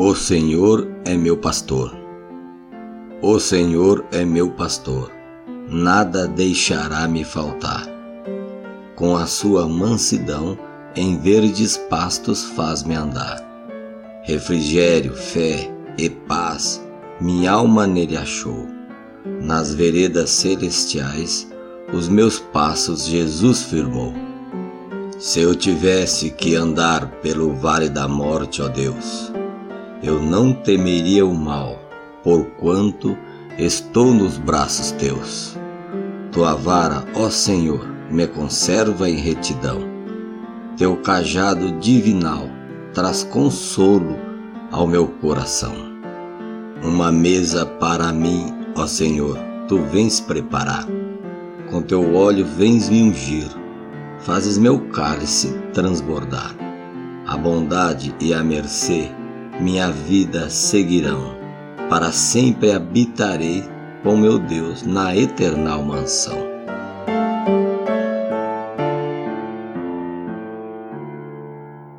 O Senhor é meu pastor. O Senhor é meu pastor. Nada deixará me faltar. Com a sua mansidão, em verdes pastos faz-me andar. Refrigério, fé e paz, minha alma nele achou. Nas veredas celestiais, os meus passos Jesus firmou. Se eu tivesse que andar pelo vale da morte, ó Deus, eu não temeria o mal, porquanto estou nos braços teus. Tua vara, ó Senhor, me conserva em retidão. Teu cajado divinal traz consolo ao meu coração. Uma mesa para mim, ó Senhor, tu vens preparar. Com teu óleo vens me ungir fazes meu cálice transbordar. A bondade e a mercê minha vida seguirão. Para sempre habitarei com meu Deus na eternal mansão.